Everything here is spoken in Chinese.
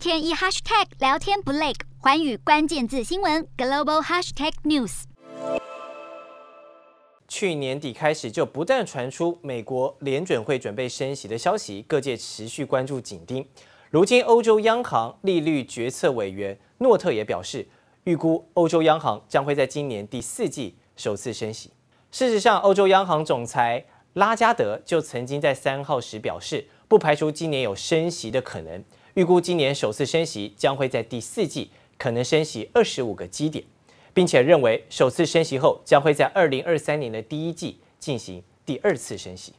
天一 hashtag 聊天不累，寰宇关键字新闻 global hashtag news。去年底开始就不断传出美国联准会准备升息的消息，各界持续关注紧盯。如今，欧洲央行利率决策委员诺特也表示，预估欧洲央行将会在今年第四季首次升息。事实上，欧洲央行总裁拉加德就曾经在三号时表示，不排除今年有升息的可能，预估今年首次升息将会在第四季，可能升息二十五个基点，并且认为首次升息后将会在二零二三年的第一季进行第二次升息。